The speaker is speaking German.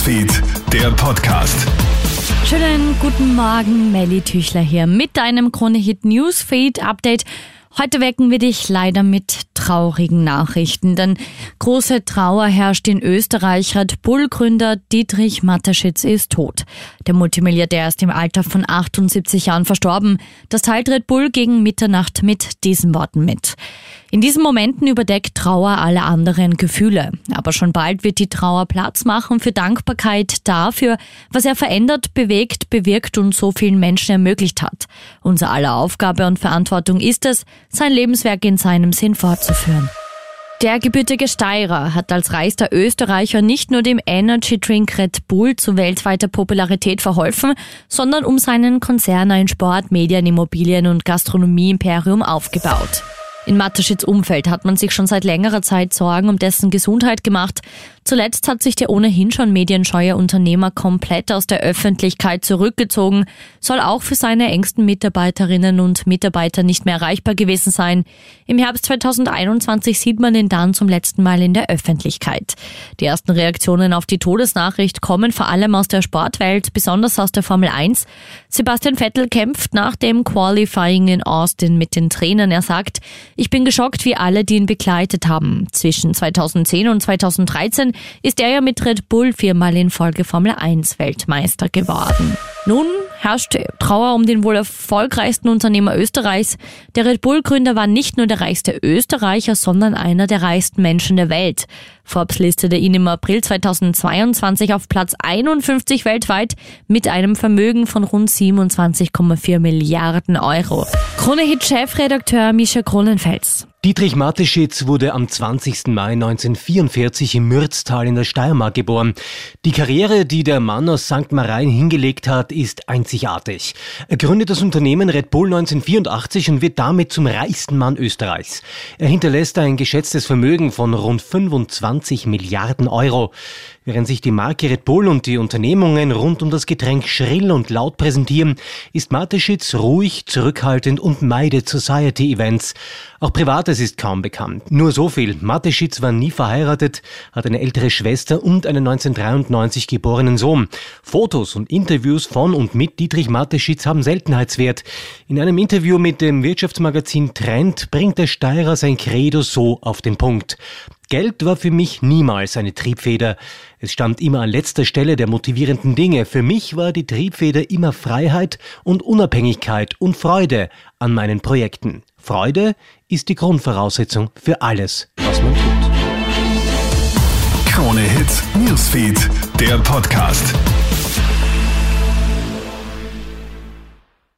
Newsfeed, der Podcast. Schönen guten Morgen, Melly Tüchler hier mit deinem Krone-Hit Newsfeed Update. Heute wecken wir dich leider mit traurigen Nachrichten, denn große Trauer herrscht in Österreich. Red Bull-Gründer Dietrich Mateschitz ist tot. Der Multimilliardär ist im Alter von 78 Jahren verstorben. Das teilt Red Bull gegen Mitternacht mit diesen Worten mit. In diesen Momenten überdeckt Trauer alle anderen Gefühle. Aber schon bald wird die Trauer Platz machen für Dankbarkeit dafür, was er verändert, bewegt, bewirkt und so vielen Menschen ermöglicht hat. Unser aller Aufgabe und Verantwortung ist es, sein Lebenswerk in seinem Sinn fortzuführen. Der gebürtige Steirer hat als reichster Österreicher nicht nur dem Energy Drink Red Bull zu weltweiter Popularität verholfen, sondern um seinen Konzern ein Sport, Medien, Immobilien und Gastronomie-Imperium aufgebaut. In Mateschitz Umfeld hat man sich schon seit längerer Zeit Sorgen um dessen Gesundheit gemacht. Zuletzt hat sich der ohnehin schon medienscheue Unternehmer komplett aus der Öffentlichkeit zurückgezogen, soll auch für seine engsten Mitarbeiterinnen und Mitarbeiter nicht mehr erreichbar gewesen sein. Im Herbst 2021 sieht man ihn dann zum letzten Mal in der Öffentlichkeit. Die ersten Reaktionen auf die Todesnachricht kommen vor allem aus der Sportwelt, besonders aus der Formel 1. Sebastian Vettel kämpft nach dem Qualifying in Austin mit den Trainern. Er sagt, ich bin geschockt wie alle, die ihn begleitet haben. Zwischen 2010 und 2013 ist er ja mit Red Bull viermal in Folge Formel 1 Weltmeister geworden. Nun herrscht Trauer um den wohl erfolgreichsten Unternehmer Österreichs. Der Red Bull-Gründer war nicht nur der reichste Österreicher, sondern einer der reichsten Menschen der Welt. Forbes listete ihn im April 2022 auf Platz 51 weltweit mit einem Vermögen von rund 27,4 Milliarden Euro. Krone-Hit-Chefredakteur Mischa Kronenfels. Dietrich Mateschitz wurde am 20. Mai 1944 im Mürztal in der Steiermark geboren. Die Karriere, die der Mann aus St. Marein hingelegt hat, ist einzigartig. Er gründet das Unternehmen Red Bull 1984 und wird damit zum reichsten Mann Österreichs. Er hinterlässt ein geschätztes Vermögen von rund 25 Milliarden Euro. Während sich die Marke Red Bull und die Unternehmungen rund um das Getränk schrill und laut präsentieren, ist Mateschitz ruhig, zurückhaltend und meidet Society-Events. Auch Privates ist kaum bekannt. Nur so viel. Mateschitz war nie verheiratet, hat eine ältere Schwester und einen 1993 geborenen Sohn. Fotos und Interviews von und mit Dietrich Mateschitz haben Seltenheitswert. In einem Interview mit dem Wirtschaftsmagazin Trend bringt der Steirer sein Credo so auf den Punkt. Geld war für mich niemals eine Triebfeder. Es stand immer an letzter Stelle der motivierenden Dinge. Für mich war die Triebfeder immer Freiheit und Unabhängigkeit und Freude an meinen Projekten. Freude ist die Grundvoraussetzung für alles, was man tut. Krone Hits, Newsfeed, der Podcast.